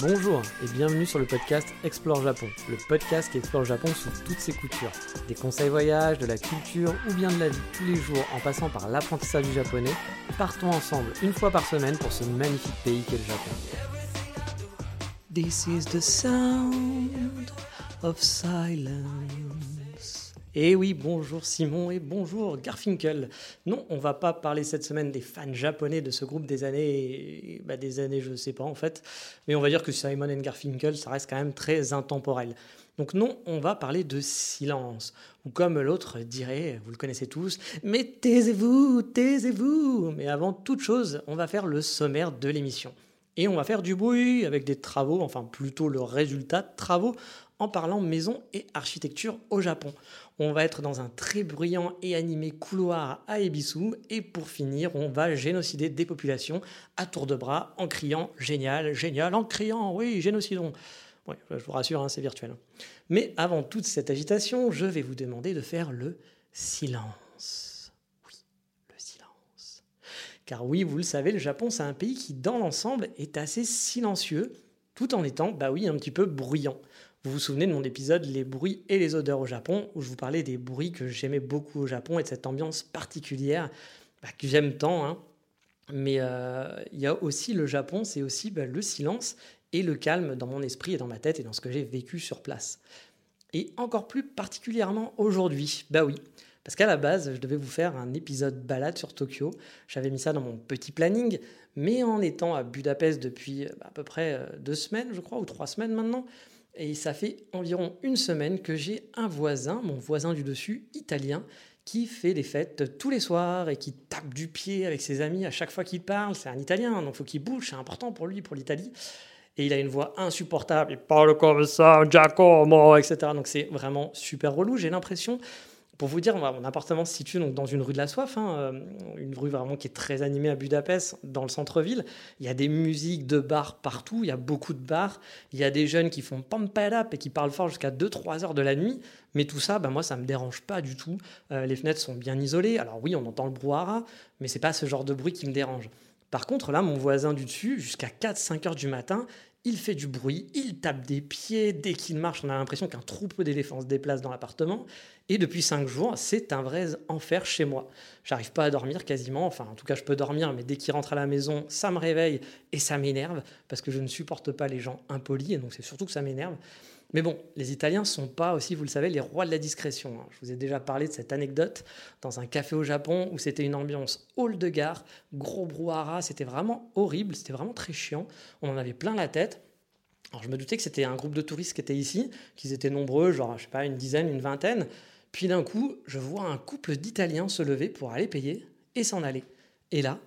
Bonjour et bienvenue sur le podcast Explore Japon, le podcast qui explore Japon sous toutes ses coutures. Des conseils voyage, de la culture ou bien de la vie tous les jours en passant par l'apprentissage du japonais, partons ensemble une fois par semaine pour ce magnifique pays qu'est le Japon. This is the sound of silence. Et eh oui, bonjour Simon et bonjour Garfinkel. Non, on va pas parler cette semaine des fans japonais de ce groupe des années, bah des années, je sais pas en fait, mais on va dire que Simon et Garfinkel, ça reste quand même très intemporel. Donc non, on va parler de silence, ou comme l'autre dirait, vous le connaissez tous, mais taisez-vous, taisez-vous. Mais avant toute chose, on va faire le sommaire de l'émission. Et on va faire du bruit avec des travaux, enfin plutôt le résultat de travaux en parlant maison et architecture au Japon. On va être dans un très bruyant et animé couloir à Ebisu et pour finir, on va génocider des populations à tour de bras en criant génial, génial, en criant oui, génocidons. Oui, je vous rassure, hein, c'est virtuel. Mais avant toute cette agitation, je vais vous demander de faire le silence. Oui, le silence. Car oui, vous le savez, le Japon, c'est un pays qui, dans l'ensemble, est assez silencieux, tout en étant, bah oui, un petit peu bruyant. Vous vous souvenez de mon épisode Les bruits et les odeurs au Japon, où je vous parlais des bruits que j'aimais beaucoup au Japon et de cette ambiance particulière bah, que j'aime tant. Hein. Mais euh, il y a aussi le Japon, c'est aussi bah, le silence et le calme dans mon esprit et dans ma tête et dans ce que j'ai vécu sur place. Et encore plus particulièrement aujourd'hui, bah oui, parce qu'à la base, je devais vous faire un épisode balade sur Tokyo. J'avais mis ça dans mon petit planning, mais en étant à Budapest depuis bah, à peu près euh, deux semaines, je crois, ou trois semaines maintenant, et ça fait environ une semaine que j'ai un voisin, mon voisin du dessus, italien, qui fait des fêtes tous les soirs et qui tape du pied avec ses amis à chaque fois qu'il parle. C'est un Italien, donc il faut qu'il bouge, c'est important pour lui, pour l'Italie. Et il a une voix insupportable, il parle comme ça, Giacomo, etc. Donc c'est vraiment super relou, j'ai l'impression. Pour vous dire, mon appartement se situe donc dans une rue de la Soif, hein, euh, une rue vraiment qui est très animée à Budapest, dans le centre-ville. Il y a des musiques de bars partout, il y a beaucoup de bars. Il y a des jeunes qui font pump et qui parlent fort jusqu'à 2-3 heures de la nuit. Mais tout ça, ben moi, ça ne me dérange pas du tout. Euh, les fenêtres sont bien isolées. Alors oui, on entend le brouhaha, mais c'est pas ce genre de bruit qui me dérange. Par contre, là, mon voisin du dessus, jusqu'à 4-5 heures du matin, il fait du bruit, il tape des pieds, dès qu'il marche, on a l'impression qu'un troupeau d'éléphants se déplace dans l'appartement. Et depuis cinq jours, c'est un vrai enfer chez moi. J'arrive pas à dormir quasiment, enfin en tout cas je peux dormir, mais dès qu'il rentre à la maison, ça me réveille et ça m'énerve, parce que je ne supporte pas les gens impolis, et donc c'est surtout que ça m'énerve. Mais bon, les Italiens sont pas aussi, vous le savez, les rois de la discrétion. Hein. Je vous ai déjà parlé de cette anecdote dans un café au Japon où c'était une ambiance hall de gare, gros brouhaha, c'était vraiment horrible, c'était vraiment très chiant. On en avait plein la tête. Alors je me doutais que c'était un groupe de touristes qui étaient ici, qu'ils étaient nombreux, genre je sais pas une dizaine, une vingtaine. Puis d'un coup, je vois un couple d'Italiens se lever pour aller payer et s'en aller. Et là,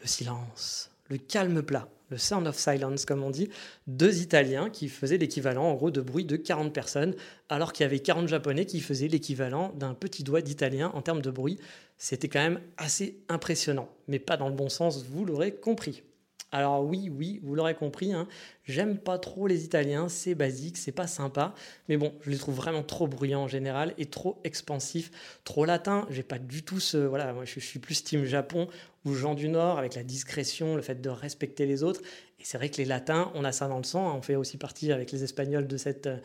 le silence, le calme plat le Sound of Silence, comme on dit, deux Italiens qui faisaient l'équivalent, en gros, de bruit de 40 personnes, alors qu'il y avait 40 Japonais qui faisaient l'équivalent d'un petit doigt d'Italien en termes de bruit. C'était quand même assez impressionnant, mais pas dans le bon sens, vous l'aurez compris. Alors oui, oui, vous l'aurez compris, hein, j'aime pas trop les Italiens, c'est basique, c'est pas sympa, mais bon, je les trouve vraiment trop bruyants en général et trop expansifs, trop latins. J'ai pas du tout ce, voilà, moi je suis plus team Japon ou gens du Nord avec la discrétion, le fait de respecter les autres. Et c'est vrai que les Latins, on a ça dans le sang. Hein. on fait aussi partie avec les Espagnols de cette euh,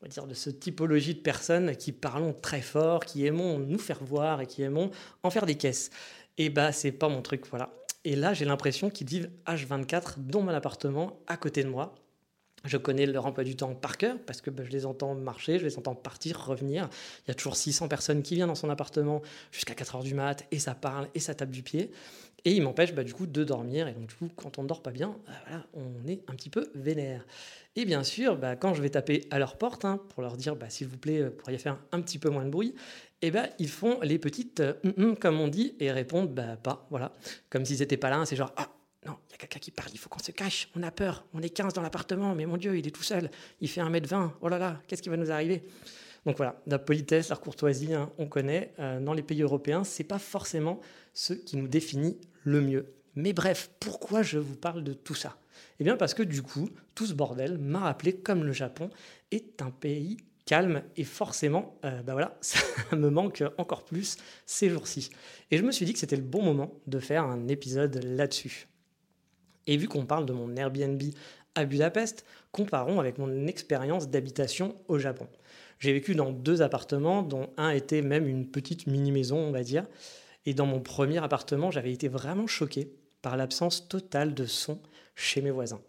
on va dire, de ce typologie de personnes qui parlons très fort, qui aimons nous faire voir et qui aimons en faire des caisses. Et bah, c'est pas mon truc, voilà. Et là, j'ai l'impression qu'ils vivent H24 dans mon appartement, à côté de moi. Je connais leur emploi du temps par cœur parce que bah, je les entends marcher, je les entends partir, revenir. Il y a toujours 600 personnes qui viennent dans son appartement jusqu'à 4 heures du mat et ça parle et ça tape du pied. Et il m'empêche bah, du coup de dormir. Et donc du coup, quand on ne dort pas bien, bah, on est un petit peu vénère. Et bien sûr, quand je vais taper à leur porte hein, pour leur dire s'il vous plaît, vous pourriez faire un petit peu moins de bruit, eh ben, ils font les petites euh, hum, hum comme on dit et répondent bah, pas, voilà. Comme s'ils n'étaient pas là, c'est genre ah non, il y a quelqu'un qui parle, il faut qu'on se cache, on a peur, on est 15 dans l'appartement, mais mon Dieu, il est tout seul, il fait 1m20, oh là là, qu'est-ce qui va nous arriver? Donc voilà, la politesse, la courtoisie, hein, on connaît. Euh, dans les pays européens, c'est pas forcément ce qui nous définit le mieux. Mais bref, pourquoi je vous parle de tout ça? Eh bien parce que du coup, tout ce bordel m'a rappelé comme le Japon est un pays calme et forcément, euh, bah voilà, ça me manque encore plus ces jours-ci. Et je me suis dit que c'était le bon moment de faire un épisode là-dessus. Et vu qu'on parle de mon Airbnb à Budapest, comparons avec mon expérience d'habitation au Japon. J'ai vécu dans deux appartements, dont un était même une petite mini-maison, on va dire. Et dans mon premier appartement, j'avais été vraiment choqué par l'absence totale de son chez mes voisins.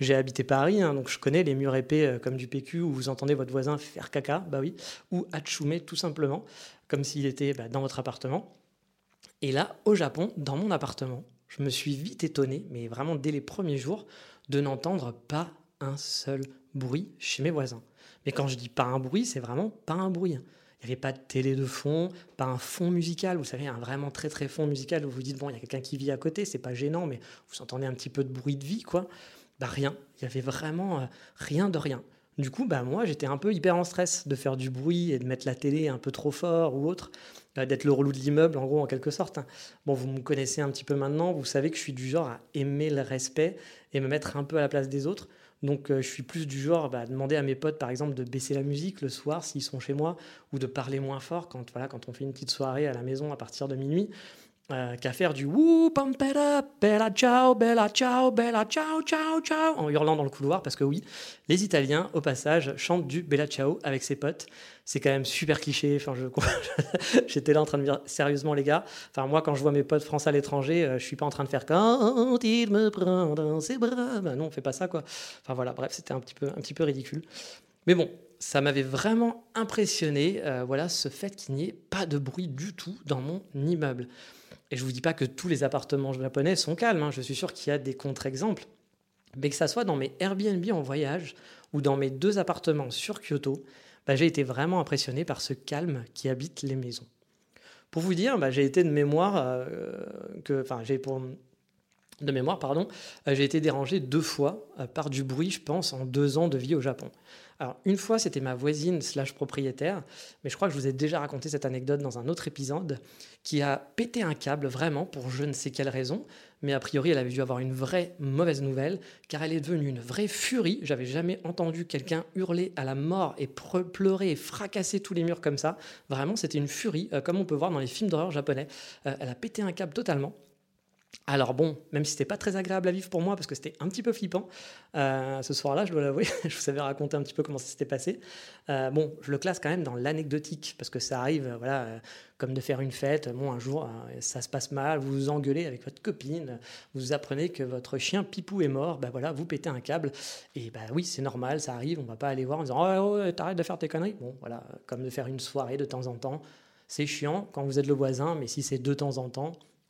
J'ai habité Paris, hein, donc je connais les murs épais euh, comme du PQ où vous entendez votre voisin faire caca, bah oui, ou atchoumer tout simplement, comme s'il était bah, dans votre appartement. Et là, au Japon, dans mon appartement, je me suis vite étonné, mais vraiment dès les premiers jours, de n'entendre pas un seul bruit chez mes voisins. Mais quand je dis pas un bruit, c'est vraiment pas un bruit. Hein. Il n'y avait pas de télé de fond, pas un fond musical. Vous savez, un vraiment très très fond musical où vous dites, bon, il y a quelqu'un qui vit à côté, c'est pas gênant, mais vous entendez un petit peu de bruit de vie, quoi. Bah rien, il y avait vraiment euh, rien de rien. Du coup, bah moi, j'étais un peu hyper en stress de faire du bruit et de mettre la télé un peu trop fort ou autre, euh, d'être le relou de l'immeuble, en gros, en quelque sorte. Hein. Bon, vous me connaissez un petit peu maintenant, vous savez que je suis du genre à aimer le respect et me mettre un peu à la place des autres. Donc euh, je suis plus du genre bah, à demander à mes potes, par exemple, de baisser la musique le soir s'ils sont chez moi, ou de parler moins fort quand, voilà, quand on fait une petite soirée à la maison à partir de minuit. Euh, qu'à faire du wouh, pampera, bella ciao, bella ciao, bella ciao, ciao, ciao, en hurlant dans le couloir, parce que oui, les Italiens, au passage, chantent du bella ciao avec ses potes. C'est quand même super cliché. Enfin, je, j'étais là en train de dire sérieusement, les gars. Enfin, moi, quand je vois mes potes français à l'étranger, euh, je suis pas en train de faire quand il me prend dans ses bras. Ben non, on fait pas ça, quoi. Enfin voilà, bref, c'était un petit peu, un petit peu ridicule. Mais bon, ça m'avait vraiment impressionné, euh, voilà, ce fait qu'il n'y ait pas de bruit du tout dans mon immeuble. Et je ne vous dis pas que tous les appartements japonais sont calmes, hein. je suis sûr qu'il y a des contre-exemples. Mais que ça soit dans mes Airbnb en voyage ou dans mes deux appartements sur Kyoto, bah, j'ai été vraiment impressionné par ce calme qui habite les maisons. Pour vous dire, bah, j'ai été de mémoire euh, enfin, j'ai pour de mémoire, pardon, euh, j'ai été dérangé deux fois euh, par du bruit, je pense, en deux ans de vie au Japon. Alors, une fois, c'était ma voisine slash propriétaire, mais je crois que je vous ai déjà raconté cette anecdote dans un autre épisode, qui a pété un câble vraiment pour je ne sais quelle raison, mais a priori, elle avait dû avoir une vraie mauvaise nouvelle, car elle est devenue une vraie furie. J'avais jamais entendu quelqu'un hurler à la mort et pleurer et fracasser tous les murs comme ça. Vraiment, c'était une furie, euh, comme on peut voir dans les films d'horreur japonais. elle a pété un câble totalement. Alors bon, même si c'était pas très agréable à vivre pour moi parce que c'était un petit peu flippant, euh, ce soir-là, je dois l'avouer, je vous avais raconté un petit peu comment ça s'était passé. Euh, bon, je le classe quand même dans l'anecdotique parce que ça arrive, euh, voilà, comme de faire une fête. Bon, un jour, ça se passe mal, vous vous engueulez avec votre copine, vous apprenez que votre chien Pipou est mort, ben voilà, vous pétez un câble. Et bah oui, c'est normal, ça arrive, on va pas aller voir en disant oh, oh t'arrêtes de faire tes conneries? Bon, voilà, comme de faire une soirée de temps en temps. C'est chiant quand vous êtes le voisin, mais si c'est de temps en temps,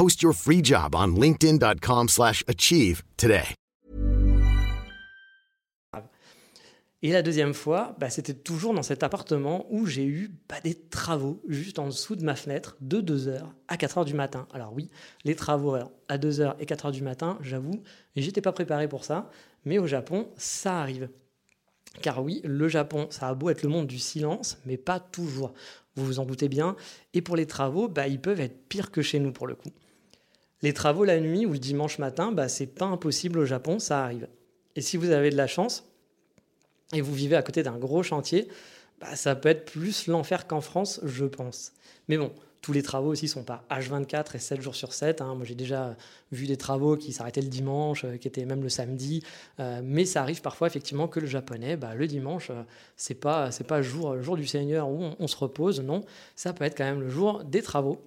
Post your free job on linkedin.com/achieve today. Et la deuxième fois, bah, c'était toujours dans cet appartement où j'ai eu bah, des travaux juste en dessous de ma fenêtre de 2h à 4h du matin. Alors oui, les travaux à 2h et 4h du matin, j'avoue, j'étais pas préparé pour ça, mais au Japon, ça arrive. Car oui, le Japon, ça a beau être le monde du silence, mais pas toujours vous vous en doutez bien. Et pour les travaux, bah, ils peuvent être pires que chez nous pour le coup. Les travaux la nuit ou le dimanche matin, bah, c'est pas impossible au Japon, ça arrive. Et si vous avez de la chance et vous vivez à côté d'un gros chantier, bah, ça peut être plus l'enfer qu'en France, je pense. Mais bon, tous les travaux aussi sont pas H24 et 7 jours sur 7. Hein. Moi, j'ai déjà vu des travaux qui s'arrêtaient le dimanche, euh, qui étaient même le samedi. Euh, mais ça arrive parfois effectivement que le japonais, bah, le dimanche, euh, c'est pas pas jour jour du Seigneur où on, se repose. Non, ça peut être quand même le jour des travaux.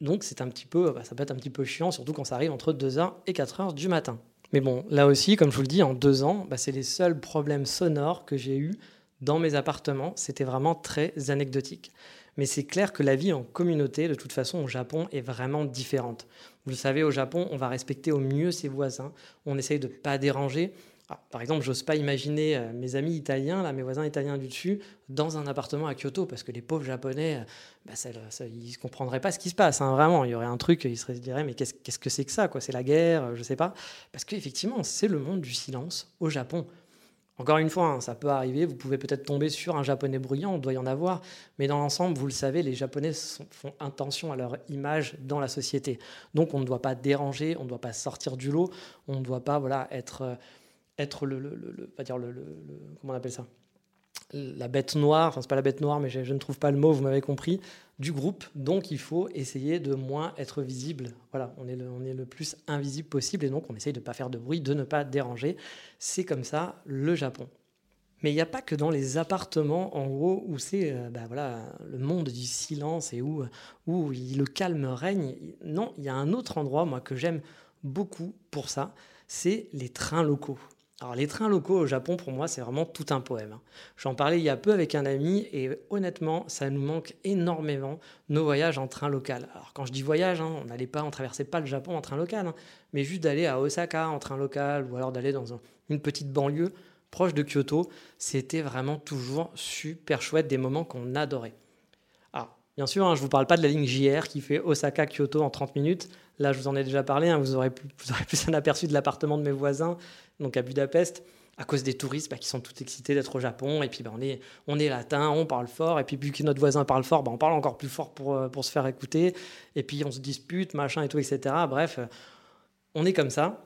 Donc c'est un petit peu, bah, ça peut être un petit peu chiant, surtout quand ça arrive entre 2h et 4h du matin. Mais bon, là aussi, comme je vous le dis, en deux ans, bah, c'est les seuls problèmes sonores que j'ai eus dans mes appartements. C'était vraiment très anecdotique. Mais c'est clair que la vie en communauté, de toute façon, au Japon, est vraiment différente. Vous le savez, au Japon, on va respecter au mieux ses voisins. On essaye de ne pas déranger. Ah, par exemple, j'ose pas imaginer euh, mes amis italiens, là, mes voisins italiens du dessus, dans un appartement à Kyoto, parce que les pauvres japonais, euh, bah, ils ne comprendraient pas ce qui se passe. Hein, vraiment, il y aurait un truc, ils se diraient, mais qu'est-ce que c'est que ça C'est la guerre euh, Je sais pas. Parce qu'effectivement, c'est le monde du silence au Japon. Encore une fois, hein, ça peut arriver, vous pouvez peut-être tomber sur un japonais bruyant, on doit y en avoir, mais dans l'ensemble, vous le savez, les japonais font attention à leur image dans la société. Donc on ne doit pas déranger, on ne doit pas sortir du lot, on ne doit pas voilà, être être le, le, pas dire le, comment on appelle ça? La bête noire, enfin c'est pas la bête noire, mais je, ne trouve pas le mot, vous m'avez compris, du groupe. Donc il faut essayer de moins être visible. Voilà, on est le, on est le plus invisible possible et donc on essaye de ne pas faire de bruit, de ne pas déranger. C'est comme ça le Japon. Mais il n'y a pas que dans les appartements, en gros, où c'est euh, bah, voilà, le monde du silence et où, où le calme règne. Non, il y a un autre endroit, moi, que j'aime beaucoup pour ça, c'est les trains locaux. Alors les trains locaux au Japon, pour moi, c'est vraiment tout un poème. Hein. J'en parlais il y a peu avec un ami et honnêtement, ça nous manque énormément nos voyages en train local. Alors quand je dis voyage, hein, on n'allait pas, on traversait pas le Japon en train local, hein, mais juste d'aller à Osaka en train local ou alors d'aller dans une petite banlieue proche de Kyoto, c'était vraiment toujours super chouette, des moments qu'on adorait. Bien sûr, je ne vous parle pas de la ligne JR qui fait Osaka-Kyoto en 30 minutes. Là, je vous en ai déjà parlé, vous, aurez vous aurez plus un aperçu de l'appartement de mes voisins donc à Budapest, à cause des touristes bah, qui sont tous excités d'être au Japon. Et puis bah, on, est, latin, on parle fort. Et puis vu que notre voisin parle fort, bah, on parle encore plus fort pour, euh, pour se faire écouter. Et puis on se dispute, machin et tout, etc. Bref, euh, on est comme ça.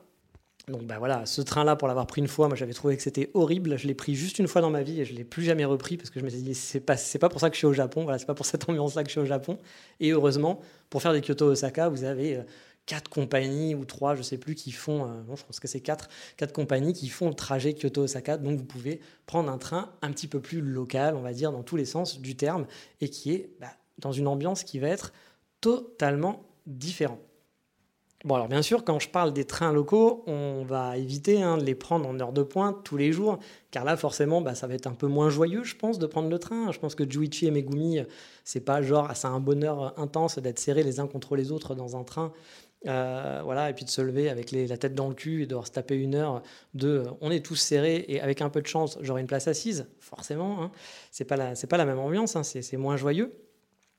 Donc bah voilà, ce train-là, pour l'avoir pris une fois, moi j'avais trouvé que c'était horrible. Je l'ai pris juste une fois dans ma vie et je l'ai plus jamais repris parce que je me suis dit c'est pas c'est pas pour ça que je suis au Japon. Voilà, c'est pas pour cette ambiance-là que je suis au Japon. Et heureusement, pour faire des Kyoto Osaka, vous avez euh, quatre compagnies ou trois, je sais plus, qui font, euh, non, je pense que c'est quatre, quatre compagnies qui font le trajet Kyoto-Osaka. Donc vous pouvez prendre un train un petit peu plus local, on va dire, dans tous les sens du terme, et qui est bah, dans une ambiance qui va être totalement différente. Bon, alors bien sûr, quand je parle des trains locaux, on va éviter hein, de les prendre en heure de pointe tous les jours, car là, forcément, bah, ça va être un peu moins joyeux, je pense, de prendre le train. Je pense que Juichi et Megumi, c'est pas genre, c'est un bonheur intense d'être serrés les uns contre les autres dans un train euh, voilà, et puis de se lever avec la tête dans le cul et de se taper une heure de euh, on est tous serrés et avec un peu de chance j'aurai une place assise, forcément. Hein. C'est pas la, pas la même ambiance, hein. c'est, moins joyeux.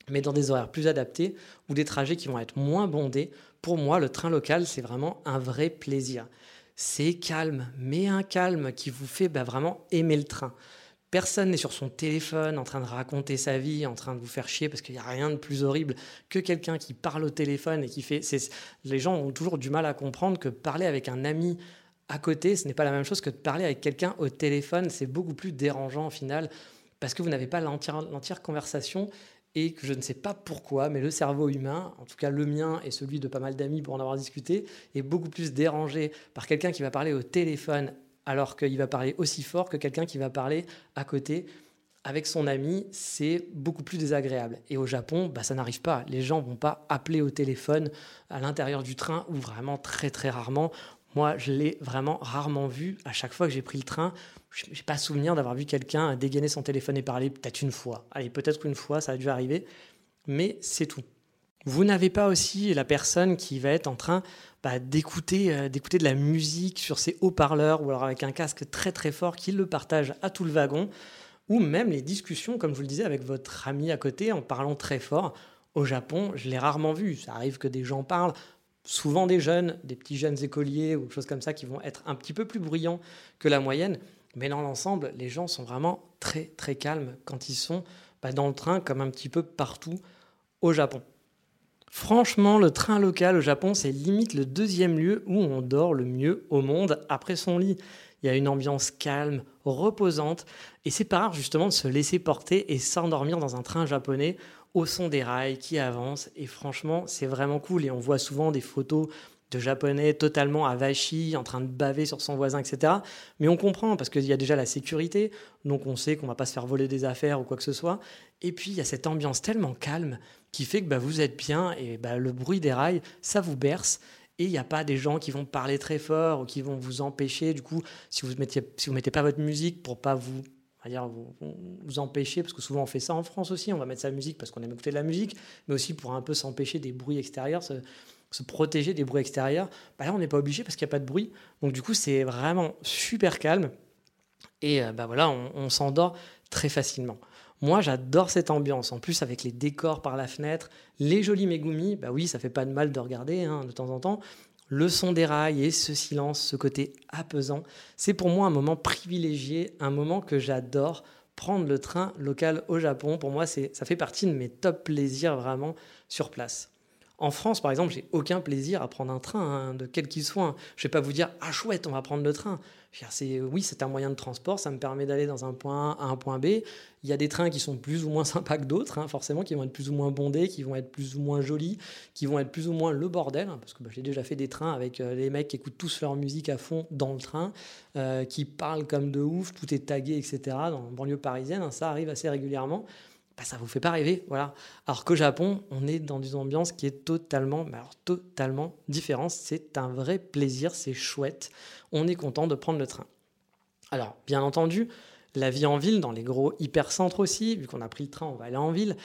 Mais dans des horaires plus adaptés ou des trajets qui vont être moins bondés, pour moi le train local c'est vraiment un vrai plaisir. C'est calme, mais un calme qui vous fait bah, vraiment aimer le train. Personne n'est sur son téléphone en train de raconter sa vie, en train de vous faire chier, parce qu'il n'y a rien de plus horrible que quelqu'un qui parle au téléphone et qui fait... Les gens ont toujours du mal à comprendre que parler avec un ami à côté, ce n'est pas la même chose que de parler avec quelqu'un au téléphone. C'est beaucoup plus dérangeant au final, parce que vous n'avez pas l'entière conversation et que je ne sais pas pourquoi, mais le cerveau humain, en tout cas le mien et celui de pas mal d'amis pour en avoir discuté, est beaucoup plus dérangé par quelqu'un qui va parler au téléphone alors qu'il va parler aussi fort que quelqu'un qui va parler à côté avec son ami, c'est beaucoup plus désagréable. Et au Japon, bah, ça n'arrive pas. Les gens vont pas appeler au téléphone à l'intérieur du train ou vraiment très très rarement. Moi, je l'ai vraiment rarement vu. À chaque fois que j'ai pris le train, je n'ai pas souvenir d'avoir vu quelqu'un dégainer son téléphone et parler peut-être une fois. Allez, peut-être une fois, ça a dû arriver, mais c'est tout. Vous n'avez pas aussi la personne qui va être en train bah, d'écouter, euh, d'écouter de la musique sur ses haut-parleurs ou alors avec un casque très très fort qui le partage à tout le wagon, ou même les discussions, comme je vous le disais, avec votre ami à côté en parlant très fort. Au Japon, je l'ai rarement vu. Ça arrive que des gens parlent, souvent des jeunes, des petits jeunes écoliers ou choses comme ça qui vont être un petit peu plus bruyants que la moyenne. Mais dans l'ensemble, les gens sont vraiment très très calmes quand ils sont bah, dans le train, comme un petit peu partout au Japon. Franchement, le train local au Japon, c'est limite le deuxième lieu où on dort le mieux au monde après son lit. Il y a une ambiance calme, reposante, et c'est pas rare justement de se laisser porter et s'endormir dans un train japonais au son des rails qui avancent. Et franchement, c'est vraiment cool. Et on voit souvent des photos de japonais totalement avachis, en train de baver sur son voisin, etc. Mais on comprend parce qu'il y a déjà la sécurité, donc on sait qu'on va pas se faire voler des affaires ou quoi que ce soit. Et puis il y a cette ambiance tellement calme qui fait que bah, vous êtes bien et bah, le bruit des rails, ça vous berce. Et il n'y a pas des gens qui vont parler très fort ou qui vont vous empêcher. Du coup, si vous ne si mettez pas votre musique pour pas vous dire vous, empêcher, parce que souvent on fait ça en France aussi, on va mettre sa musique parce qu'on aime écouter de la musique, mais aussi pour un peu s'empêcher des bruits extérieurs, se protéger des bruits extérieurs. Bah là, on n'est pas obligé parce qu'il n'y a pas de bruit. Donc du coup, c'est vraiment super calme. Et bah voilà, on s'endort très facilement. Moi, j'adore cette ambiance. En plus, avec les décors par la fenêtre, les jolis Megumi, bah oui, ça fait pas de mal de regarder hein, de temps en temps. Le son des rails et ce silence, ce côté apaisant, c'est pour moi un moment privilégié, un moment que j'adore. Prendre le train local au Japon, pour moi, ça fait partie de mes top plaisirs vraiment sur place. En France, par exemple, j'ai aucun plaisir à prendre un train, hein, de quel qu'il soit. Je vais pas vous dire ah chouette, on va prendre le train. C'est oui, c'est un moyen de transport, ça me permet d'aller dans un point A à un point B. Il y a des trains qui sont plus ou moins sympas que d'autres, hein, forcément, qui vont être plus ou moins bondés, qui vont être plus ou moins jolis, qui vont être plus ou moins le bordel, hein, parce que bah, j'ai déjà fait des trains avec euh, les mecs qui écoutent tous leur musique à fond dans le train, euh, qui parlent comme de ouf, tout est tagué, etc. Dans la banlieue parisienne, ça arrive assez régulièrement. Ça bah, ça vous fait pas rêver, voilà. Alors qu'au Japon, on est dans une ambiance qui est totalement, totalement différente. C'est un vrai plaisir, c'est chouette. On est content de prendre le train. Alors, bien entendu, la vie en ville, dans les gros hypercentres aussi, vu qu'on a pris le train, on va aller en ville,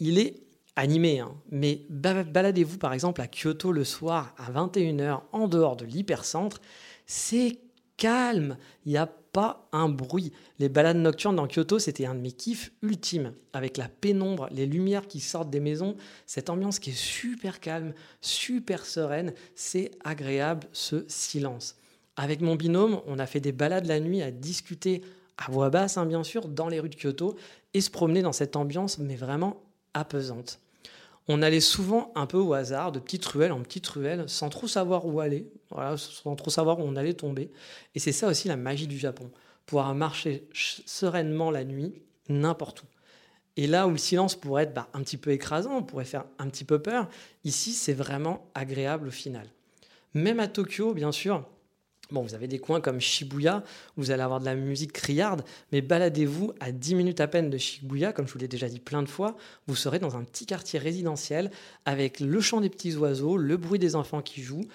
il est animé. Hein. Mais baladez-vous par exemple à Kyoto le soir à 21h en dehors de l'hypercentre, c'est calme, il n'y a pas un bruit. Les balades nocturnes dans Kyoto, c'était un de mes kiffs ultimes, avec la pénombre, les lumières qui sortent des maisons, cette ambiance qui est super calme, super sereine, c'est agréable ce silence. Avec mon binôme, on a fait des balades la nuit à discuter à voix basse, hein, bien sûr, dans les rues de Kyoto, et se promener dans cette ambiance, mais vraiment apaisante on allait souvent un peu au hasard, de petites ruelles en petites ruelles, sans trop savoir où aller, sans trop savoir où on allait tomber. Et c'est ça aussi la magie du Japon, pouvoir marcher sereinement la nuit, n'importe où. Et là où le silence pourrait être bah, un petit peu écrasant, pourrait faire un petit peu peur, ici c'est vraiment agréable au final. Même à Tokyo, bien sûr, Bon, vous avez des coins comme Shibuya, vous allez avoir de la musique criarde, mais baladez-vous à 10 minutes à peine de Shibuya, comme je vous l'ai déjà dit plein de fois, vous serez dans un petit quartier résidentiel avec le chant des petits oiseaux, le bruit des enfants qui jouent.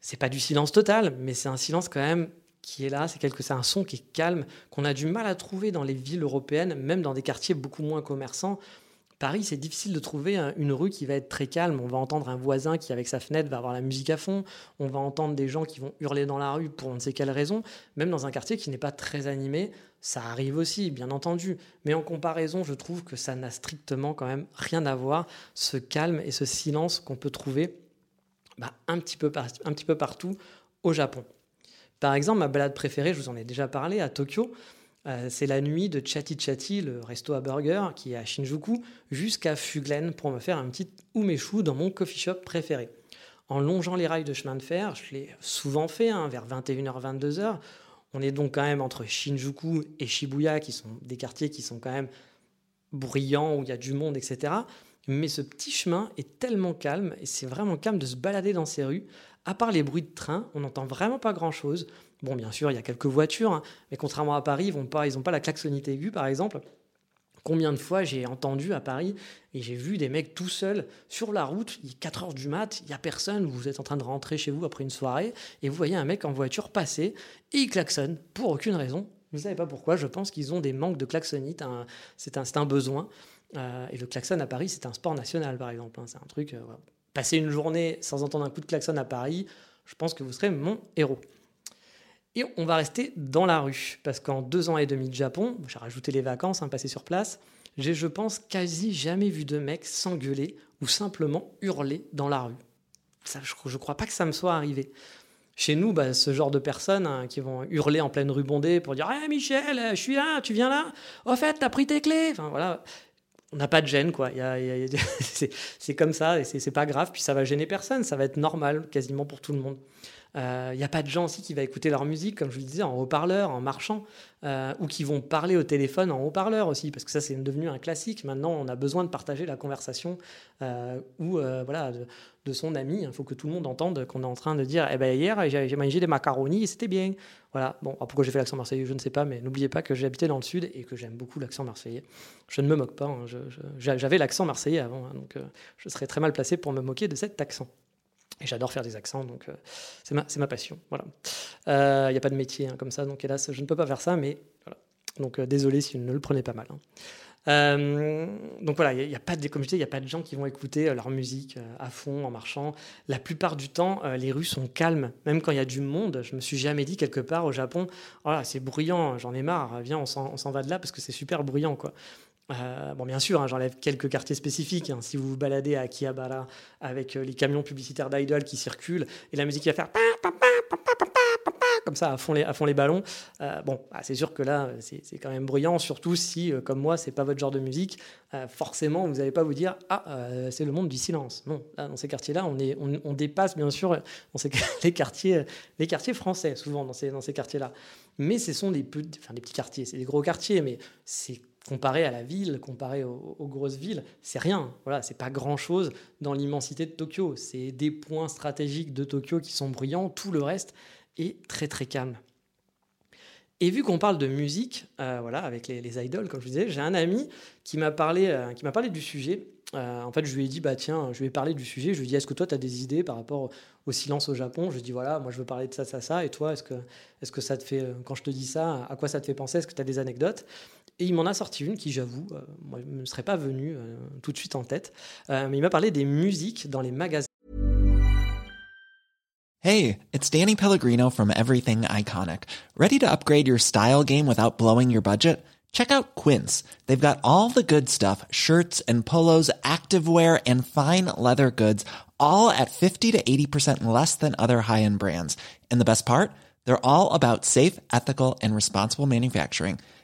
C'est pas du silence total, mais c'est un silence quand même qui est là, c'est quelque, c'est un son qui est calme, qu'on a du mal à trouver dans les villes européennes, même dans des quartiers beaucoup moins commerçants. Paris, c'est difficile de trouver une rue qui va être très calme. On va entendre un voisin qui, avec sa fenêtre, va avoir la musique à fond. On va entendre des gens qui vont hurler dans la rue pour on ne sait quelle raison. Même dans un quartier qui n'est pas très animé, ça arrive aussi, bien entendu. Mais en comparaison, je trouve que ça n'a strictement quand même rien à voir, ce calme et ce silence qu'on peut trouver bah, un, petit peu un petit peu partout au Japon. Par exemple, ma balade préférée, je vous en ai déjà parlé, à Tokyo, euh, c'est la nuit de Chatty Chatty, le resto à burger qui est à Shinjuku, jusqu'à Fuglen pour me faire un petit umeshu dans mon coffee shop préféré. En longeant les rails de chemin de fer, je l'ai souvent fait, hein, vers 21h, 22h. On est donc quand même entre Shinjuku et Shibuya, qui sont des quartiers qui sont quand même bruyants, où il y a du monde, etc. Mais ce petit chemin est tellement calme, et c'est vraiment calme de se balader dans ces rues. À part les bruits de train, on n'entend vraiment pas grand-chose. Bon, bien sûr, il y a quelques voitures, hein, mais contrairement à Paris, ils n'ont pas, la klaxonnite aiguë, par exemple. Combien de fois j'ai entendu à Paris et j'ai vu des mecs tout seuls sur la route, il est 4 heures du mat, il n'y a personne, vous êtes en train de rentrer chez vous après une soirée, et vous voyez un mec en voiture passer, et il klaxonne pour aucune raison. Vous ne savez pas pourquoi, je pense qu'ils ont des manques de klaxonite, c'est un, un, besoin. Euh, et le klaxon à Paris, c'est un sport national, par exemple. Hein, c'est un truc. Euh, passer une journée sans entendre un coup de klaxon à Paris, je pense que vous serez mon héros. Et on va rester dans la rue, parce qu'en deux ans et demi de Japon, j'ai rajouté les vacances, hein, passé sur place, j'ai, je pense, quasi jamais vu de mecs s'engueuler ou simplement hurler dans la rue. Ça, je ne crois pas que ça me soit arrivé. Chez nous, bah, ce genre de personnes hein, qui vont hurler en pleine rue bondée pour dire hey, Michel, je suis là, tu viens là? Au fait, t'as pris tes clés? Enfin voilà, on n'a pas de gêne, quoi. c'est comme ça, et c'est pas grave, puis ça va gêner personne, ça va être normal quasiment pour tout le monde. Il euh, n'y a pas de gens aussi qui vont écouter leur musique, comme je vous le disais, en haut-parleur, en marchant, euh, ou qui vont parler au téléphone en haut-parleur aussi, parce que ça c'est devenu un classique. Maintenant, on a besoin de partager la conversation euh, ou voilà son ami. Il faut que tout le monde entende qu'on est en train de dire, eh ben hier j'ai mangé des macaronis et c'était bien. Voilà. Bon, pourquoi j'ai fait l'accent marseillais, je ne sais pas, mais n'oubliez pas que j'ai habité dans le sud et que j'aime beaucoup l'accent marseillais. Je ne me moque pas. Hein, j'avais l'accent marseillais avant, hein, donc je serais très mal placé pour me moquer de cet accent. Et j'adore faire des accents, donc euh, c'est ma, passion. Voilà. Il euh, n'y a pas de métier hein, comme ça, donc hélas, je ne peux pas faire ça, mais voilà. Donc euh, désolé si vous ne le prenez pas mal. Hein. donc voilà, il y, a pas de, comme il n'y a pas de gens qui vont écouter leur musique à fond en marchant. La plupart du temps, les rues sont calmes, même quand il y a du monde. Je me suis jamais dit quelque part au Japon, voilà, oh c'est bruyant, j'en ai marre, viens, on s'en va de là parce que c'est super bruyant, quoi. Euh, bon, bien sûr, hein, j'enlève quelques quartiers spécifiques. Hein. Si vous vous baladez à Akihabara avec euh, les camions publicitaires d'Idol qui circulent et la musique qui va faire comme ça à fond les, à fond les ballons, euh, bon, bah, c'est sûr que là, c'est quand même bruyant, surtout si, comme moi, c'est pas votre genre de musique. forcément, vous n'allez pas vous dire Ah, c'est le monde du silence. Non, dans ces quartiers-là, on, on, dépasse bien sûr dans ces, les, quartiers, les quartiers français, souvent dans ces, dans ces quartiers-là. Mais ce sont des, enfin, des petits quartiers, c'est des gros quartiers, mais c'est comparé à la ville, comparé aux, grosses villes, c'est rien. Voilà, c'est pas grand-chose dans l'immensité de Tokyo. C'est des points stratégiques de Tokyo qui sont brillants. Tout le reste est très très calme. Et vu qu'on parle de musique, euh, voilà, avec les, idoles, comme je vous disais, j'ai un ami qui m'a parlé, euh, qui m'a parlé du sujet. Euh, en fait, je lui ai dit, bah tiens, je vais parler du sujet. Je lui ai dit, est-ce que toi, tu as des idées par rapport au silence au Japon? Je lui ai dit, voilà, moi, je veux parler de ça, ça, ça. Et toi, est-ce que, est-ce que ça te fait, quand je te dis ça, à quoi ça te fait penser? Est-ce que tu as des anecdotes? Et il m'en a sorti une qui, j'avoue, euh, ne serait pas venue euh, tout de suite en tête. Euh, mais il m'a parlé des musiques dans les magasins. Hey, it's Danny Pellegrino from Everything Iconic. Ready to upgrade your style game without blowing your budget? Check out Quince. They've got all the good stuff shirts and polos, activewear, and fine leather goods, all at 50 to 80% less than other high end brands. And the best part? They're all about safe, ethical, and responsible manufacturing.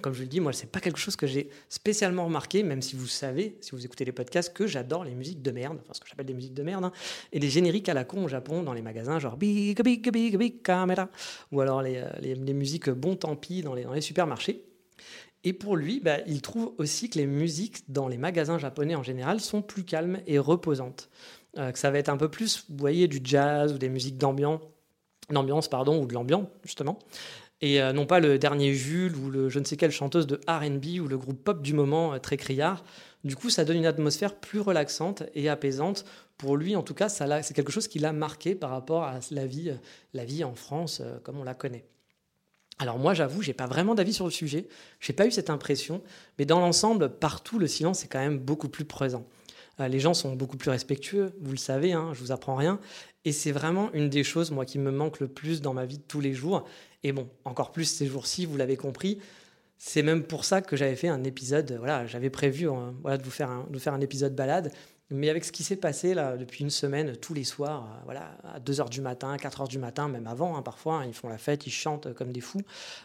Comme je le dis, moi, c'est pas quelque chose que j'ai spécialement remarqué, même si vous savez, si vous écoutez les podcasts, que j'adore les musiques de merde, enfin ce que j'appelle des musiques de merde, hein, et les génériques à la con au Japon dans les magasins, genre big, big, big, big camera, ou alors les, euh, les, les musiques bon tant pis dans les, dans les supermarchés. Et pour lui, bah, il trouve aussi que les musiques dans les magasins japonais en général sont plus calmes et reposantes. Euh, que ça va être un peu plus, vous voyez, du jazz ou des musiques d'ambiance, d'ambiance pardon, ou de l'ambiance justement et euh, non pas le dernier Jules ou le je ne sais quelle chanteuse de RB ou le groupe pop du moment euh, très criard. Du coup, ça donne une atmosphère plus relaxante et apaisante. Pour lui, en tout cas, c'est quelque chose qui l'a marqué par rapport à la vie, euh, la vie en France comme on la connaît. Alors moi, j'avoue, j'ai pas vraiment d'avis sur le sujet. J'ai pas eu cette impression, mais dans l'ensemble, partout, le silence est quand même beaucoup plus présent. les gens sont beaucoup plus respectueux, vous le savez, hein, je vous apprends rien. Et c'est vraiment une des choses, moi, qui me manque le plus dans ma vie de tous les jours. Et bon, encore plus ces jours-ci, vous l'avez compris. C'est même pour ça que j'avais fait un épisode. Voilà, j'avais prévu hein, voilà, de, vous faire de faire un épisode balade. Mais avec ce qui s'est passé là depuis une semaine, tous les soirs, euh, voilà, à 2h du matin, 4h du matin, même avant, hein, parfois, hein, ils font la fête, ils chantent comme des fous,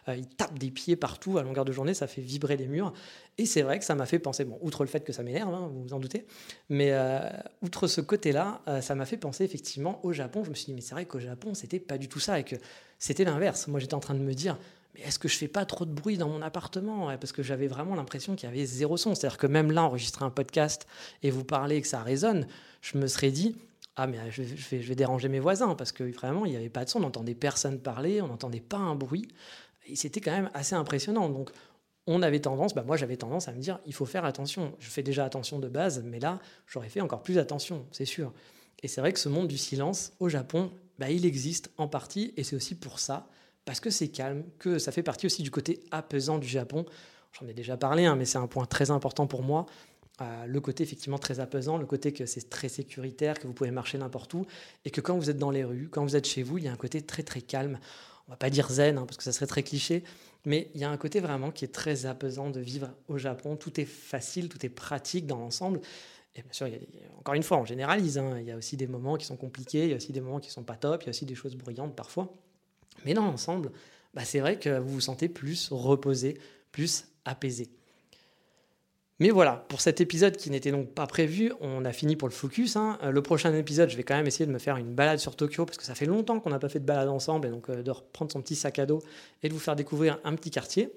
euh, ils tapent des pieds partout à longueur de journée, ça fait vibrer les murs. Et c'est vrai que ça m'a fait penser, bon, outre le fait que ça m'énerve, vous vous en doutez, mais euh, outre ce côté-là, ça m'a fait penser effectivement au Japon. Je me suis dit, mais c'est vrai qu'au Japon, c'était pas du tout ça et que c'était l'inverse. Moi, j'étais en train de me dire, mais est-ce que je fais pas trop de bruit dans mon appartement? Parce que j'avais vraiment l'impression qu'il y avait zéro son. C'est-à-dire que même là, enregistrer un podcast et vous parler et que ça résonne, je me serais dit, ah mais je vais, je vais déranger mes voisins parce que vraiment, il n'y avait pas de son. On n'entendait personne parler, on n'entendait pas un bruit. Et c'était quand même assez impressionnant. Donc, on avait tendance, bah moi j'avais tendance à me dire, il faut faire attention. Je fais déjà attention de base, mais là, j'aurais fait encore plus attention, c'est sûr. Et c'est vrai que ce monde du silence, au Japon, bah, il existe en partie, et c'est aussi pour ça, parce que c'est calme, que ça fait partie aussi du côté apaisant du Japon. J'en ai déjà parlé, hein, mais c'est un point très important pour moi. Euh, le côté effectivement très apaisant, le côté que c'est très sécuritaire, que vous pouvez marcher n'importe où, et que quand vous êtes dans les rues, quand vous êtes chez vous, il y a un côté très très calme. On va pas dire zen, hein, parce que ça serait très cliché, mais il y a un côté vraiment qui est très apaisant de vivre au Japon. Tout est facile, tout est pratique dans l'ensemble. Et bien sûr, encore une fois, on généralise. Hein. Il y a aussi des moments qui sont compliqués, il y a aussi des moments qui sont pas top, il y a aussi des choses bruyantes parfois. Mais dans l'ensemble, bah c'est vrai que vous vous sentez plus reposé, plus apaisé. Mais voilà, pour cet épisode qui n'était donc pas prévu, on a fini pour le focus. hein. Euh, Le prochain épisode, je vais quand même essayer de me faire une balade sur Tokyo parce que ça fait longtemps qu'on n'a pas fait de balade ensemble et donc euh, de reprendre son petit sac à dos et de vous faire découvrir un petit quartier.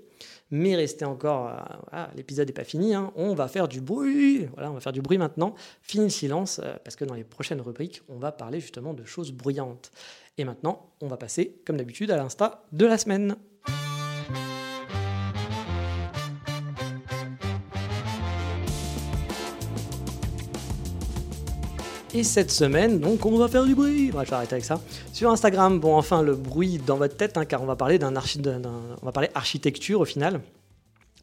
Mais restez encore, euh, l'épisode n'est pas fini, hein. on va faire du bruit. Voilà, on va faire du bruit maintenant. Fini le silence parce que dans les prochaines rubriques, on va parler justement de choses bruyantes. Et maintenant, on va passer, comme d'habitude, à l'insta de la semaine. Et cette semaine, donc, on va faire du bruit. Je vais arrêter avec ça. Sur Instagram, bon, enfin, le bruit dans votre tête, hein, car on va parler d'un archi- on va parler architecture au final,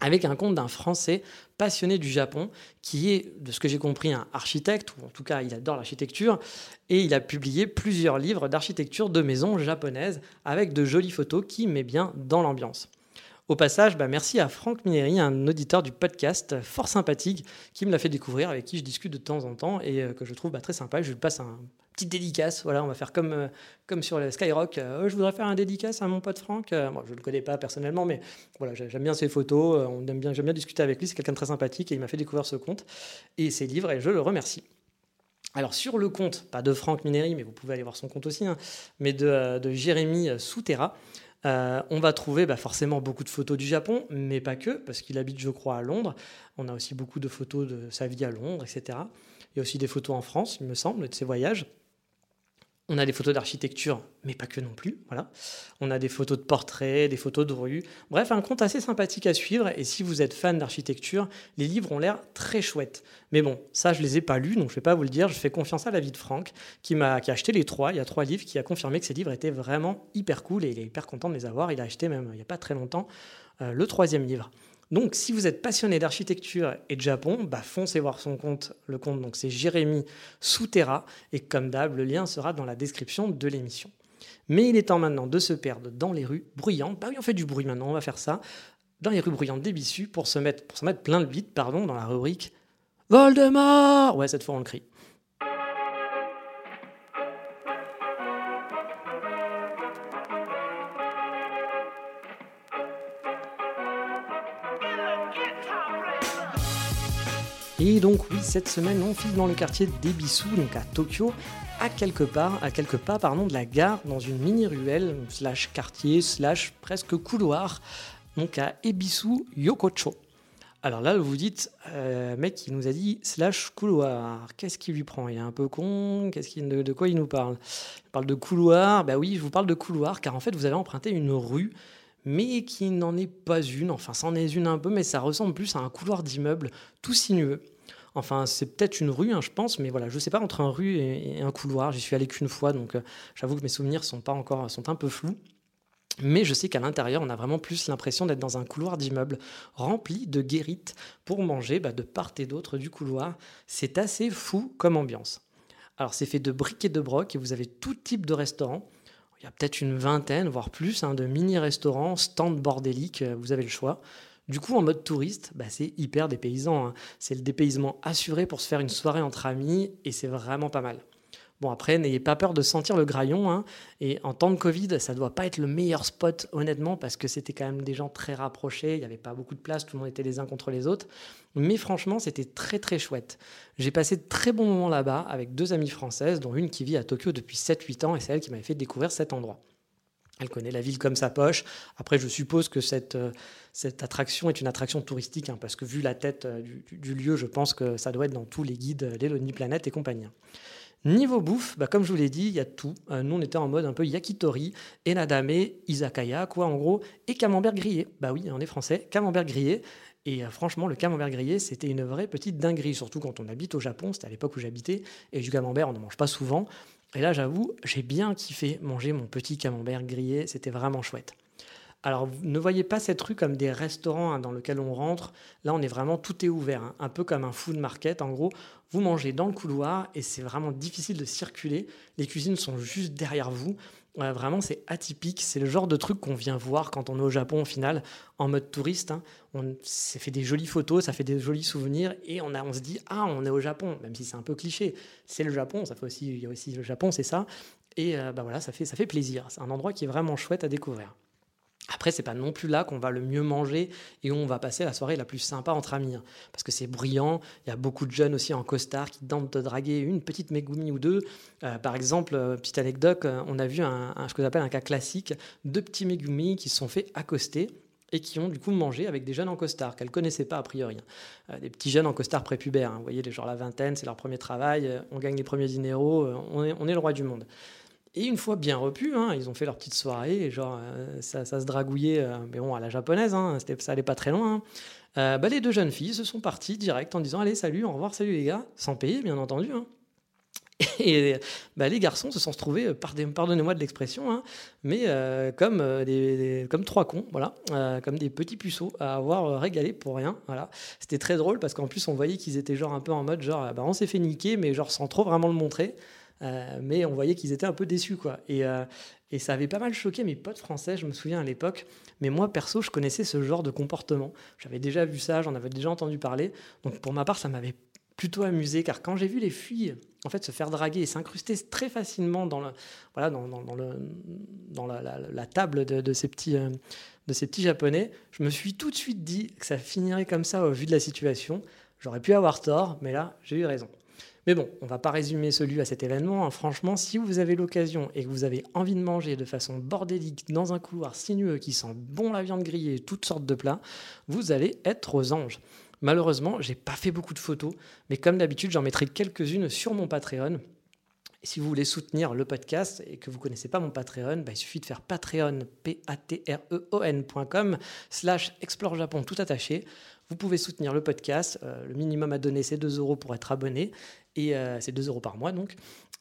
avec un compte d'un Français passionné du Japon, qui est, de ce que j'ai compris, un architecte, ou en tout cas, il adore l'architecture, et il a publié plusieurs livres d'architecture de maisons japonaises, avec de jolies photos qui met bien dans l'ambiance. Au passage, bah, merci à Franck Mineri, un auditeur du podcast fort sympathique, qui me l'a fait découvrir, avec qui je discute de temps en temps et euh, que je trouve bah, très sympa. Je lui passe un petit dédicace. Voilà, on va faire comme, euh, sur Skyrock. Euh, Oh, je voudrais faire un dédicace à mon pote Franck. Euh, moi, je ne le connais pas personnellement, mais voilà, j'ai- j'aime bien ses photos. on aime bien, j'aime bien discuter avec lui. C'est quelqu'un de très sympathique et il m'a fait découvrir ce compte et ses livres et je le remercie. Alors sur le compte, pas de Franck Mineri, mais vous pouvez aller voir son compte aussi, hein, mais de, de Jérémy Souterra, euh, on va trouver bah, forcément beaucoup de photos du Japon, mais pas que, parce qu'il habite, je crois, à Londres. On a aussi beaucoup de photos de sa vie à Londres, etc. Il y a aussi des photos en France, il me semble, de ses voyages. On a des photos d'architecture, mais pas que non plus. Voilà. On a des photos de portraits, des photos de rue. Bref, un compte assez sympathique à suivre. Et si vous êtes fan d'architecture, les livres ont l'air très chouettes. Mais bon, ça, je les ai pas lus, donc je vais pas vous le dire. Je fais confiance à l'avis de Franck, qui m'a qui a acheté les trois. Il y a trois livres, qui a confirmé que ces livres étaient vraiment hyper cool et il est hyper content de les avoir. Il a acheté même il n'y a pas très longtemps euh, le troisième livre. Donc, si vous êtes passionné d'architecture et de Japon, bah, foncez voir son compte. Le compte, donc c'est Jérémy Souterra. Et comme d'hab, le lien sera dans la description de l'émission. Mais il est temps maintenant de se perdre dans les rues bruyantes. Bah oui, on fait du bruit maintenant, on va faire ça. Dans les rues bruyantes d'Ébissu pour se mettre, pour se mettre plein de bits, pardon, dans la rubrique Voldemort Ouais, cette fois on le crie. Et donc oui, cette semaine, on file dans le quartier d'Ebisu, donc à Tokyo, à quelque part, à quelques pas pardon, de la gare, dans une mini ruelle slash quartier slash presque couloir, donc à Ebisu Yokocho. Alors là, vous dites, euh, mec, il nous a dit slash couloir. Qu'est-ce qui lui prend? Il est un peu con? Qu'est-ce qu'il- de, quoi il nous parle? Il parle de couloir? Bah oui, je vous parle de couloir, car en fait, vous avez emprunté une rue, mais qui n'en est pas une. Enfin, c'en est une un peu, mais ça ressemble plus à un couloir d'immeuble tout sinueux. Enfin, c'est peut-être une rue, hein, je pense, mais voilà, je sais pas entre un rue et, et un couloir. J'y suis allé qu'une fois, donc euh, j'avoue que mes souvenirs sont pas encore, sont un peu flous. Mais je sais qu'à l'intérieur, on a vraiment plus l'impression d'être dans un couloir d'immeuble rempli de guérites pour manger bah, de part et d'autre du couloir. C'est assez fou comme ambiance. Alors, c'est fait de briques et de broc et vous avez tout type de restaurants. Il y a peut-être une vingtaine, voire plus, hein, de mini-restaurants, stands bordéliques, euh, vous avez le choix. Du coup, en mode touriste, bah, c'est hyper dépaysant. hein. C'est le dépaysement assuré pour se faire une soirée entre amis et c'est vraiment pas mal. Bon, après, n'ayez pas peur de sentir le graillon. hein. Et en temps de Covid, ça doit pas être le meilleur spot, honnêtement, parce que c'était quand même des gens très rapprochés. Il n'y avait pas beaucoup de place, tout le monde était les uns contre les autres. Mais franchement, c'était très très chouette. J'ai passé de très bons moments là-bas avec deux amies françaises, dont une qui vit à Tokyo depuis 7-8 ans et c'est elle qui m'avait fait découvrir cet endroit. Elle connaît la ville comme sa poche. Après, je suppose que cette, euh, attraction est une attraction touristique, hein, parce que vu la tête euh, du, lieu, je pense que ça doit être dans tous les guides, euh, les Lonely Planet et compagnie. Niveau bouffe, bah, comme je vous l'ai dit, il y a tout. Nous, on était en mode un peu yakitori, enadame, izakaya, quoi, en gros, et camembert grillé. Bah oui, on est français, camembert grillé. Et franchement, le camembert grillé, c'était une vraie petite dinguerie, surtout quand on habite au Japon. C'était à l'époque où j'habitais. Et du camembert, on n'en mange pas souvent. Et là, j'avoue, j'ai bien kiffé manger mon petit camembert grillé. C'était vraiment chouette. Alors, ne voyez pas cette rue comme des restaurants hein, dans lesquels on rentre. Là, on est vraiment, tout est ouvert, hein, un peu comme un food market. En gros, vous mangez dans le couloir et c'est vraiment difficile de circuler. Les cuisines sont juste derrière vous. Vraiment, c'est atypique. C'est le genre de truc qu'on vient voir quand on est au Japon, au final, en mode touriste. hein. On ça fait des jolies photos, ça fait des jolis souvenirs et on, a, on se dit Ah, on est au Japon, même si c'est un peu cliché. C'est le Japon, ça fait aussi, il y a aussi le Japon, c'est ça. Et euh, bah voilà, ça fait, ça fait plaisir. C'est un endroit qui est vraiment chouette à découvrir. Après, c'est pas non plus là qu'on va le mieux manger et où on va passer la soirée la plus sympa entre amis. hein. parce que c'est bruyant, il y a beaucoup de jeunes aussi en costard qui tentent de draguer une petite Megumi ou deux. Euh, par exemple, euh, petite anecdote, euh, on a vu un, un- ce que j'appelle un cas classique, deux petits Megumi qui se sont fait accoster et qui ont du coup mangé avec des jeunes en costard qu'elles connaissaient pas a priori. hein. Des petits jeunes en costard prépubère, hein. vous voyez, les gens la vingtaine, c'est leur premier travail, on gagne les premiers dineros, on, est, on est le roi du monde. Et une fois bien repus, hein, ils ont fait leur petite soirée, et genre euh, ça, se dragouillait, euh, mais bon, à la japonaise, hein, ça allait pas très loin. hein. Euh, bah, les deux jeunes filles se sont parties direct en disant allez salut, au revoir, salut les gars, sans payer bien entendu. hein. Et bah, les garçons se sont retrouvés, pardon- pardonnez-moi de l'expression, mais comme, des, comme trois cons, voilà, comme des petits puceaux à avoir régalé pour rien. Voilà. C'était très drôle parce qu'en plus on voyait qu'ils étaient genre un peu en mode genre ah bah, on s'est fait niquer, mais genre sans trop vraiment le montrer. Euh, mais on voyait qu'ils étaient un peu déçus quoi. Et, euh, et ça avait pas mal choqué mes potes français, je me souviens à l'époque. Mais moi perso, je connaissais ce genre de comportement. J'avais déjà vu ça, j'en avais déjà entendu parler. Donc pour ma part, ça m'avait plutôt amusé car quand j'ai vu les filles en fait se faire draguer et s'incruster très facilement dans le voilà dans, la, table de, de ces petits euh, de ces petits japonais je me suis tout de suite dit que ça finirait comme ça au vu de la situation j'aurais pu avoir tort mais là j'ai eu raison mais bon, on va pas résumer ce lieu à cet événement. hein. Franchement, si vous avez l'occasion et que vous avez envie de manger de façon bordélique dans un couloir sinueux qui sent bon la viande grillée et toutes sortes de plats, vous allez être aux anges. Malheureusement, j'ai pas fait beaucoup de photos, mais comme d'habitude, j'en mettrai quelques-unes sur mon Patreon. Si vous voulez soutenir le podcast et que vous connaissez pas mon Patreon, bah, il suffit de faire patreon, p-a-t-r-e-o-n.com slash explore japon tout attaché. Vous pouvez soutenir le podcast. euh, le minimum à donner, c'est 2 euros pour être abonné. Et euh, c'est 2 euros par mois donc.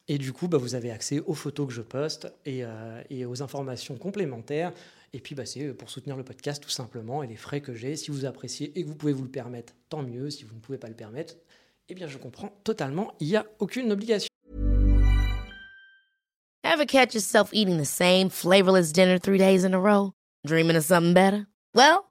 Et du coup, bah, vous avez accès aux photos que je poste et, euh, aux informations complémentaires. Et puis, bah, c'est pour soutenir le podcast tout simplement et les frais que j'ai. Si vous appréciez et que vous pouvez vous le permettre, tant mieux. Si vous ne pouvez pas le permettre, eh bien, je comprends totalement. Il n'y a aucune obligation. Ever catch yourself eating the same flavorless dinner three days in a row? Dreaming of something better? Well,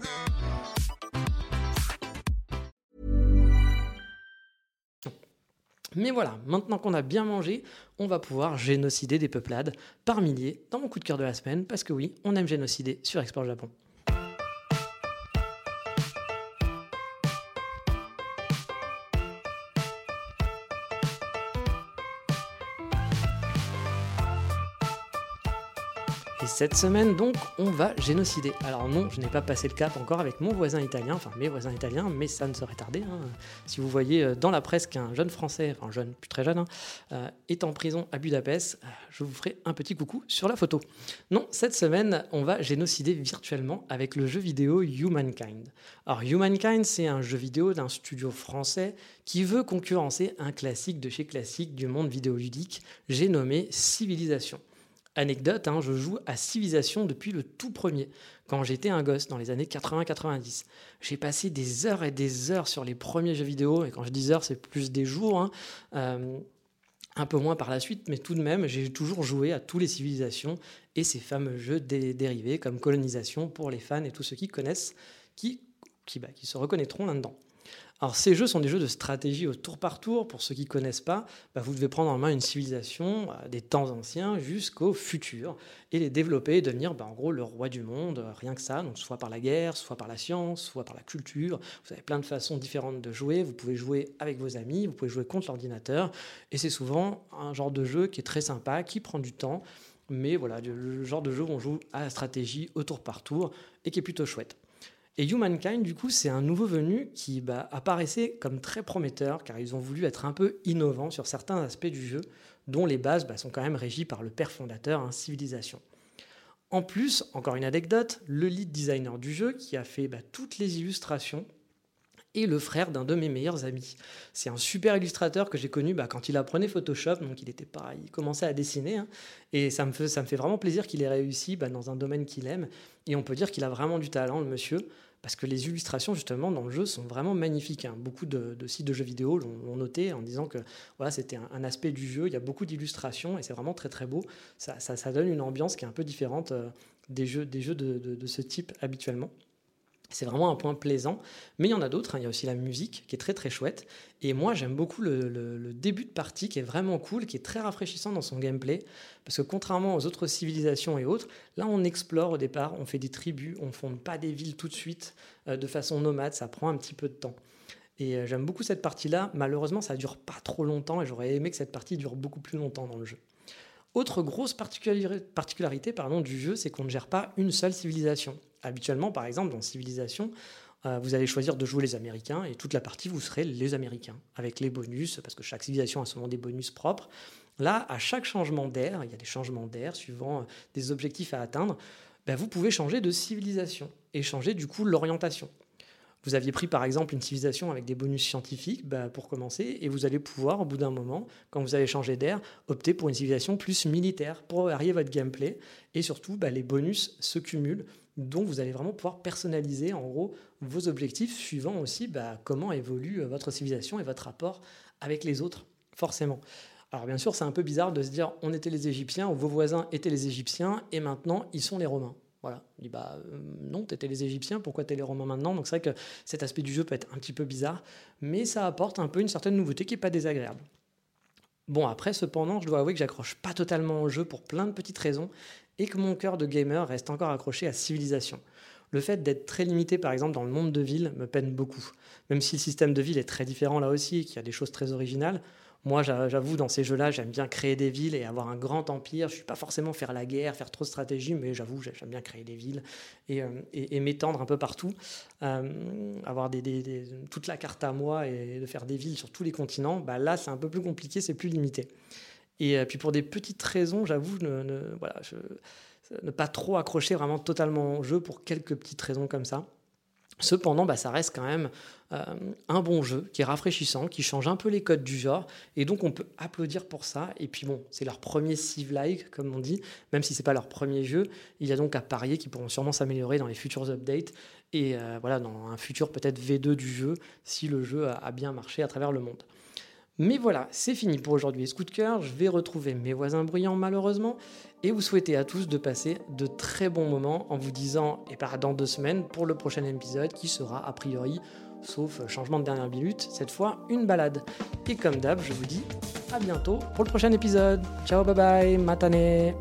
Mais voilà, maintenant qu'on a bien mangé, on va pouvoir génocider des peuplades par milliers dans mon coup de cœur de la semaine, parce que oui, on aime génocider sur Explore Japon. Cette semaine, donc, on va génocider. Alors non, je n'ai pas passé le cap encore avec mon voisin italien, enfin mes voisins italiens, mais ça ne serait tardé. hein. Si vous voyez euh, dans la presse qu'un jeune Français, enfin jeune, plus très jeune, hein, euh, est en prison à Budapest, euh, je vous ferai un petit coucou sur la photo. Non, cette semaine, on va génocider virtuellement avec le jeu vidéo Humankind. Alors Humankind, c'est un jeu vidéo d'un studio français qui veut concurrencer un classique de chez classique du monde vidéoludique, j'ai nommé Civilisation. Anecdote, hein, je joue à Civilisation depuis le tout premier, quand j'étais un gosse dans les années 80-90. J'ai passé des heures et des heures sur les premiers jeux vidéo, et quand je dis heures, c'est plus des jours. hein. Euh, un peu moins par la suite, mais tout de même, j'ai toujours joué à tous les civilisations et ces fameux jeux dé- dérivés comme colonisation pour les fans et tous ceux qui connaissent, qui, qui, bah, qui se reconnaîtront là-dedans. Alors ces jeux sont des jeux de stratégie au tour par tour. Pour ceux qui ne connaissent pas, bah, vous devez prendre en main une civilisation euh, des temps anciens jusqu'au futur et les développer et devenir bah, en gros le roi du monde, euh, rien que ça, donc soit par la guerre, soit par la science, soit par la culture. Vous avez plein de façons différentes de jouer. Vous pouvez jouer avec vos amis, vous pouvez jouer contre l'ordinateur et c'est souvent un genre de jeu qui est très sympa, qui prend du temps, mais voilà, le genre de jeu où on joue à la stratégie au tour par tour et qui est plutôt chouette. Et Humankind, du coup, c'est un nouveau venu qui bah, apparaissait comme très prometteur, car ils ont voulu être un peu innovants sur certains aspects du jeu, dont les bases bah, sont quand même régies par le père fondateur, hein, Civilisation. En plus, encore une anecdote, le lead designer du jeu, qui a fait bah, toutes les illustrations, est le frère d'un de mes meilleurs amis. C'est un super illustrateur que j'ai connu bah, quand il apprenait Photoshop, donc il était pas, il commençait à dessiner, hein, et ça me, fait, vraiment plaisir qu'il ait réussi bah, dans un domaine qu'il aime, et on peut dire qu'il a vraiment du talent, le monsieur, parce que les illustrations justement dans le jeu sont vraiment magnifiques. Hein. Beaucoup de, sites de jeux vidéo l'ont noté en disant que c'était un, aspect du jeu, il y a beaucoup d'illustrations et c'est vraiment très très beau. Ça, donne une ambiance qui est un peu différente euh, des jeux de ce type habituellement. C'est vraiment un point plaisant. Mais il y en a d'autres. Hein. Il y a aussi la musique qui est très très chouette. Et moi, j'aime beaucoup le, début de partie qui est vraiment cool, qui est très rafraîchissant dans son gameplay. Parce que contrairement aux autres civilisations et autres, là, on explore au départ, on fait des tribus, on fonde pas des villes tout de suite euh, de façon nomade. Ça prend un petit peu de temps. Et euh, j'aime beaucoup cette partie-là. Malheureusement, ça dure pas trop longtemps et j'aurais aimé que cette partie dure beaucoup plus longtemps dans le jeu. Autre grosse particularité pardon, du jeu, c'est qu'on ne gère pas une seule civilisation. Habituellement, par exemple, dans Civilisation, euh, vous allez choisir de jouer les Américains et toute la partie, vous serez les Américains, avec les bonus, parce que chaque civilisation a souvent des bonus propres. Là, à chaque changement d'air, il y a des changements d'air suivant euh, des objectifs à atteindre, ben, vous pouvez changer de civilisation et changer du coup l'orientation. Vous aviez pris par exemple une civilisation avec des bonus scientifiques bah, pour commencer, et vous allez pouvoir, au bout d'un moment, quand vous allez changer d'air, opter pour une civilisation plus militaire pour varier votre gameplay. Et surtout, bah, les bonus se cumulent, donc vous allez vraiment pouvoir personnaliser en gros vos objectifs suivant aussi bah, comment évolue votre civilisation et votre rapport avec les autres, forcément. Alors bien sûr, c'est un peu bizarre de se dire on était les Égyptiens, ou vos voisins étaient les Égyptiens, et maintenant ils sont les Romains. Voilà. Il dit bah euh, non, t'étais les Égyptiens, pourquoi t'es les Romains maintenant? Donc c'est vrai que cet aspect du jeu peut être un petit peu bizarre, mais ça apporte un peu une certaine nouveauté qui est pas désagréable. Bon après cependant, je dois avouer que j'accroche pas totalement au jeu pour plein de petites raisons et que mon cœur de gamer reste encore accroché à Civilisation. Le fait d'être très limité par exemple dans le monde de ville me peine beaucoup. Même si le système de ville est très différent là aussi et qu'il y a des choses très originales, moi, j'avoue, dans ces jeux-là, j'aime bien créer des villes et avoir un grand empire. Je ne suis pas forcément faire la guerre, faire trop de stratégie, mais j'avoue, j'aime bien créer des villes et, euh, m'étendre un peu partout. Euh, avoir toute la carte à moi et de faire des villes sur tous les continents, bah là, c'est un peu plus compliqué, c'est plus limité. Et euh, puis pour des petites raisons, j'avoue, ne, pas trop accrocher vraiment totalement au jeu pour quelques petites raisons comme ça. Cependant, bah, ça reste quand même euh, un bon jeu qui est rafraîchissant, qui change un peu les codes du genre, et donc on peut applaudir pour ça. Et puis bon, c'est leur premier Civ-like, comme on dit, même si c'est pas leur premier jeu. Il y a donc à parier qu'ils pourront sûrement s'améliorer dans les futurs updates et euh, voilà dans un futur peut-être V2 du jeu si le jeu a bien marché à travers le monde. Mais voilà, c'est fini pour aujourd'hui. De cœur, je vais retrouver mes voisins bruyants malheureusement et vous souhaiter à tous de passer de très bons moments en vous disant, et pas dans deux semaines, pour le prochain épisode qui sera a priori, sauf changement de dernière minute, cette fois une balade. Et comme d'hab, je vous dis à bientôt pour le prochain épisode. Ciao, bye bye, matane